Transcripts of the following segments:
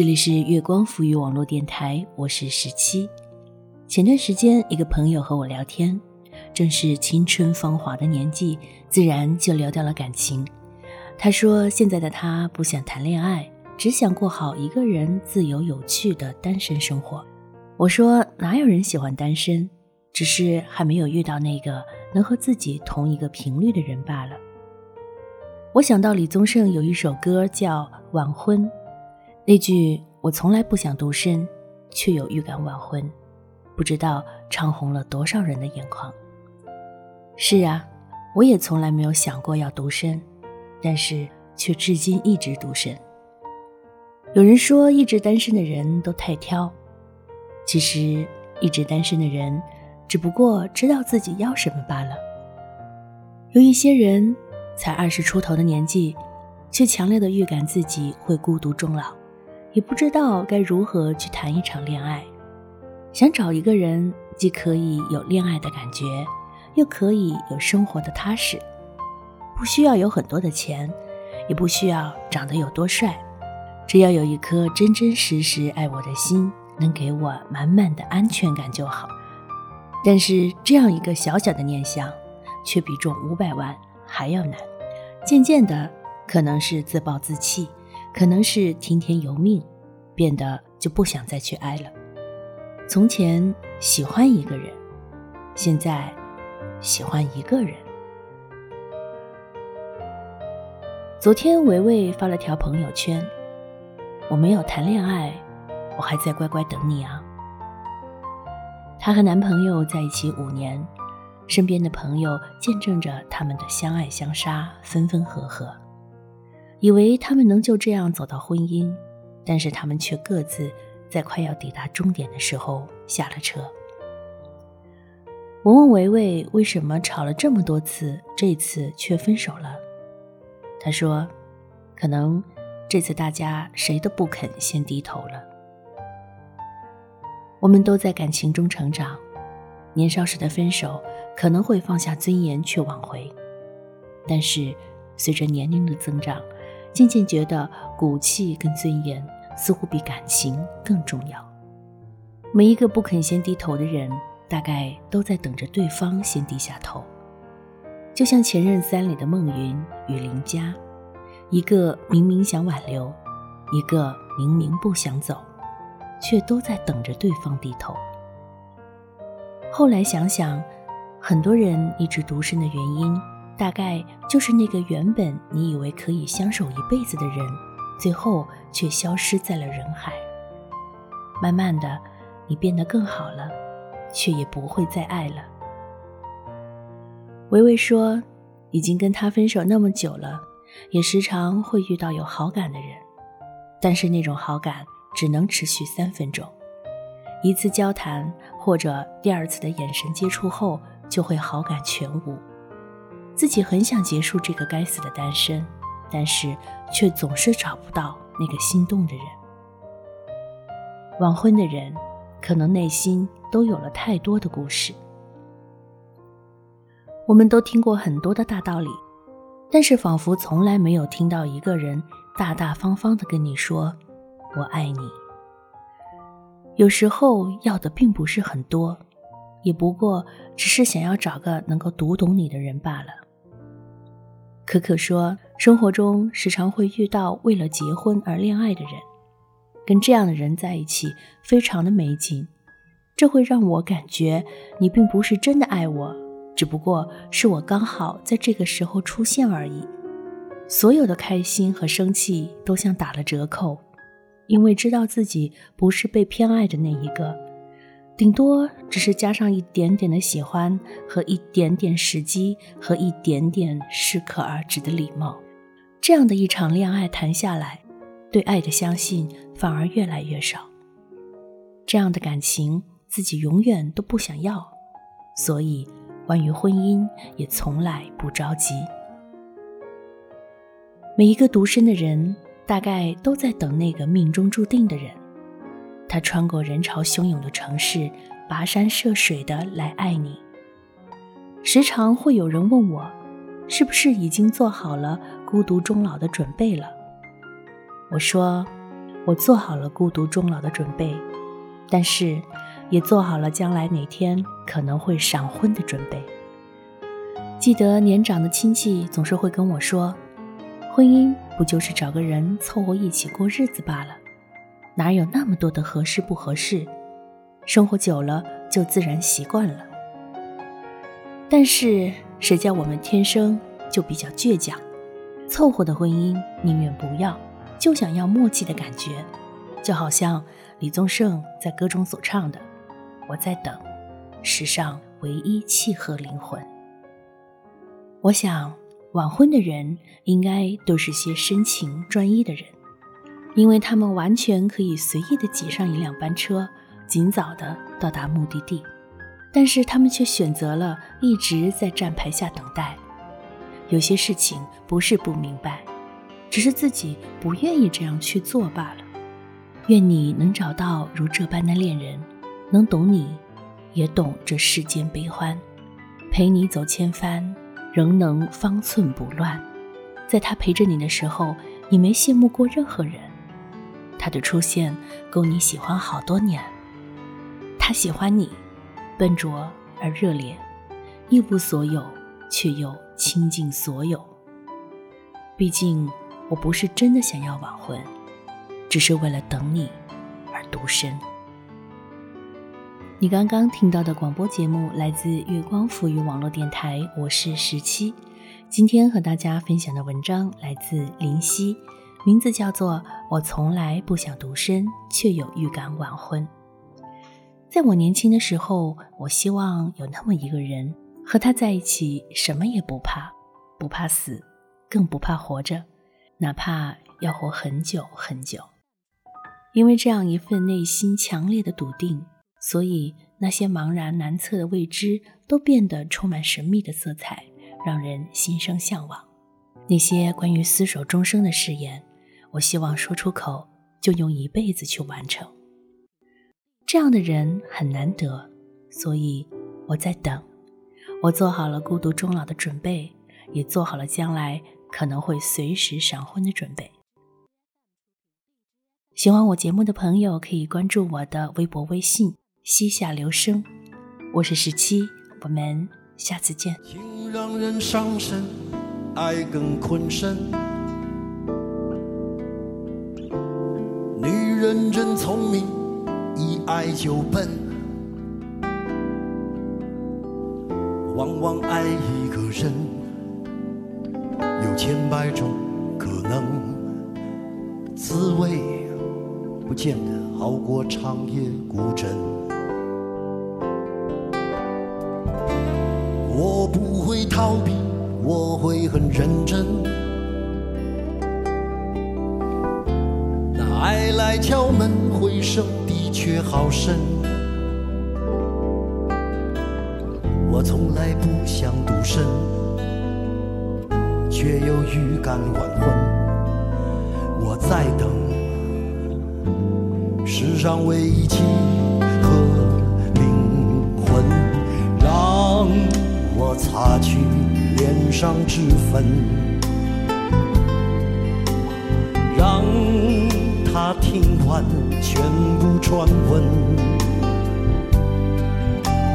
这里是月光浮语网络电台，我是十七。前段时间，一个朋友和我聊天，正是青春芳华的年纪，自然就聊到了感情。他说，现在的他不想谈恋爱，只想过好一个人自由有趣的单身生活。我说，哪有人喜欢单身，只是还没有遇到那个能和自己同一个频率的人罢了。我想到李宗盛有一首歌叫《晚婚》。那句“我从来不想独身，却有预感晚婚”，不知道唱红了多少人的眼眶。是啊，我也从来没有想过要独身，但是却至今一直独身。有人说，一直单身的人都太挑，其实一直单身的人，只不过知道自己要什么罢了。有一些人才二十出头的年纪，却强烈的预感自己会孤独终老。也不知道该如何去谈一场恋爱，想找一个人，既可以有恋爱的感觉，又可以有生活的踏实，不需要有很多的钱，也不需要长得有多帅，只要有一颗真真实实爱我的心，能给我满满的安全感就好。但是这样一个小小的念想，却比中五百万还要难。渐渐的，可能是自暴自弃。可能是听天由命，变得就不想再去爱了。从前喜欢一个人，现在喜欢一个人。昨天维维发了条朋友圈：“我没有谈恋爱，我还在乖乖等你啊。”她和男朋友在一起五年，身边的朋友见证着他们的相爱相杀，分分合合。以为他们能就这样走到婚姻，但是他们却各自在快要抵达终点的时候下了车。我问维维为什么吵了这么多次，这次却分手了。他说：“可能这次大家谁都不肯先低头了。我们都在感情中成长，年少时的分手可能会放下尊严去挽回，但是随着年龄的增长。”渐渐觉得骨气跟尊严似乎比感情更重要。每一个不肯先低头的人，大概都在等着对方先低下头。就像《前任三》里的孟云与林佳，一个明明想挽留，一个明明不想走，却都在等着对方低头。后来想想，很多人一直独身的原因。大概就是那个原本你以为可以相守一辈子的人，最后却消失在了人海。慢慢的，你变得更好了，却也不会再爱了。维维说，已经跟他分手那么久了，也时常会遇到有好感的人，但是那种好感只能持续三分钟，一次交谈或者第二次的眼神接触后，就会好感全无。自己很想结束这个该死的单身，但是却总是找不到那个心动的人。晚婚的人，可能内心都有了太多的故事。我们都听过很多的大道理，但是仿佛从来没有听到一个人大大方方的跟你说“我爱你”。有时候要的并不是很多，也不过只是想要找个能够读懂你的人罢了。可可说，生活中时常会遇到为了结婚而恋爱的人，跟这样的人在一起非常的没劲。这会让我感觉你并不是真的爱我，只不过是我刚好在这个时候出现而已。所有的开心和生气都像打了折扣，因为知道自己不是被偏爱的那一个。顶多只是加上一点点的喜欢和一点点时机和一点点适可而止的礼貌，这样的一场恋爱谈下来，对爱的相信反而越来越少。这样的感情自己永远都不想要，所以关于婚姻也从来不着急。每一个独身的人，大概都在等那个命中注定的人。他穿过人潮汹涌的城市，跋山涉水的来爱你。时常会有人问我，是不是已经做好了孤独终老的准备了？我说，我做好了孤独终老的准备，但是也做好了将来哪天可能会闪婚的准备。记得年长的亲戚总是会跟我说：“婚姻不就是找个人凑合一起过日子罢了，哪有那么多的合适不合适？生活久了就自然习惯了。”但是谁叫我们天生就比较倔强，凑合的婚姻宁愿不要，就想要默契的感觉，就好像李宗盛在歌中所唱的：“我在等，世上唯一契合灵魂。”我想，晚婚的人应该都是些深情专一的人，因为他们完全可以随意的挤上一辆班车，尽早的到达目的地，但是他们却选择了一直在站牌下等待。有些事情不是不明白，只是自己不愿意这样去做罢了。愿你能找到如这般的恋人，能懂你，也懂这世间悲欢，陪你走千帆。仍能方寸不乱，在他陪着你的时候，你没羡慕过任何人。他的出现够你喜欢好多年。他喜欢你，笨拙而热烈，一无所有却又倾尽所有。毕竟我不是真的想要晚婚，只是为了等你而独身。你刚刚听到的广播节目来自月光赋予网络电台，我是十七。今天和大家分享的文章来自林夕，名字叫做《我从来不想独身，却有预感晚婚》。在我年轻的时候，我希望有那么一个人，和他在一起，什么也不怕，不怕死，更不怕活着，哪怕要活很久很久。因为这样一份内心强烈的笃定。所以，那些茫然难测的未知都变得充满神秘的色彩，让人心生向往。那些关于厮守终生的誓言，我希望说出口就用一辈子去完成。这样的人很难得，所以我在等。我做好了孤独终老的准备，也做好了将来可能会随时闪婚的准备。喜欢我节目的朋友可以关注我的微博、微信。膝下留声，我是十七，我们下次见。情让人伤身，爱更困身。认真聪明，一爱就笨。往往爱一个人，有千百种可能，滋味不见得好过长夜孤枕。我不会逃避，我会很认真。来敲门，回声的确好深。我从来不想独身，却又预感晚婚。我在等世上唯一契合灵魂，让。我擦去脸上脂粉，他听完全部传闻。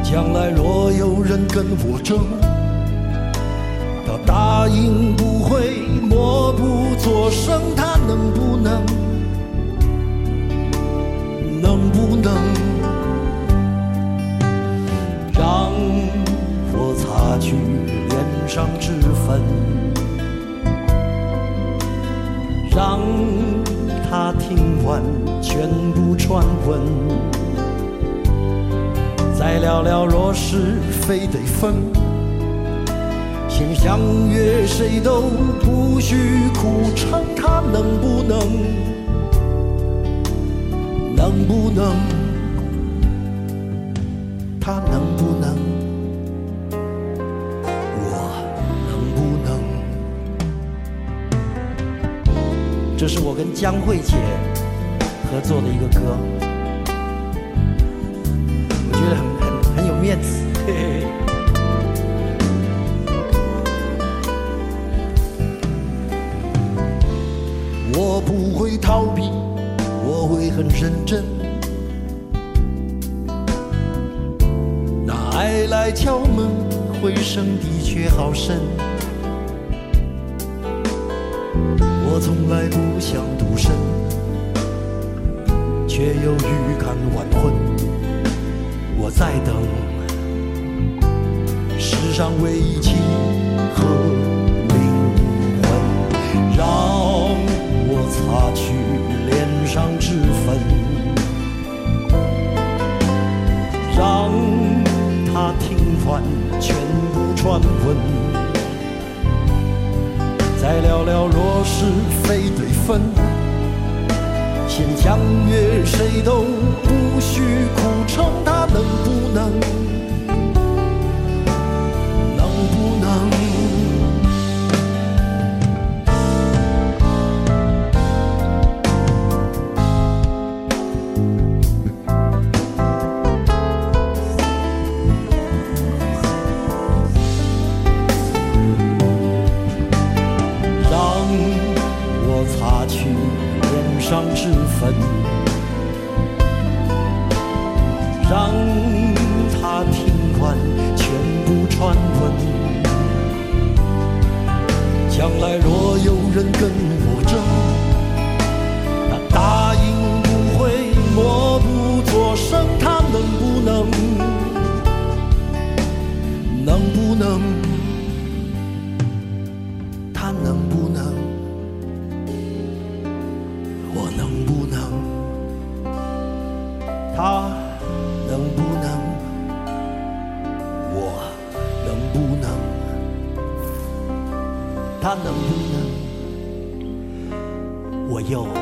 将来若有人跟我争，他答应不会默不作声，他能不能？非得分，先相约谁都不许苦撑，他能不能？能不能？他能不能？这是我跟江慧姐合作的一个歌，我觉得很很很有面子。我不会逃避，我会很认真。那爱来敲门，回声的确好深。我从来不想独身，却又预感晚婚。我在等。上唯一情和灵魂，让我擦去脸上脂粉。让他听完，全部传闻，再聊聊若是非对分，先相约谁都不许苦撑，他能不能？跟我争，他答应不会默不作声。他能不能？能不能？他能不能？我能不能？他能不能？我能不能？他能不能？有。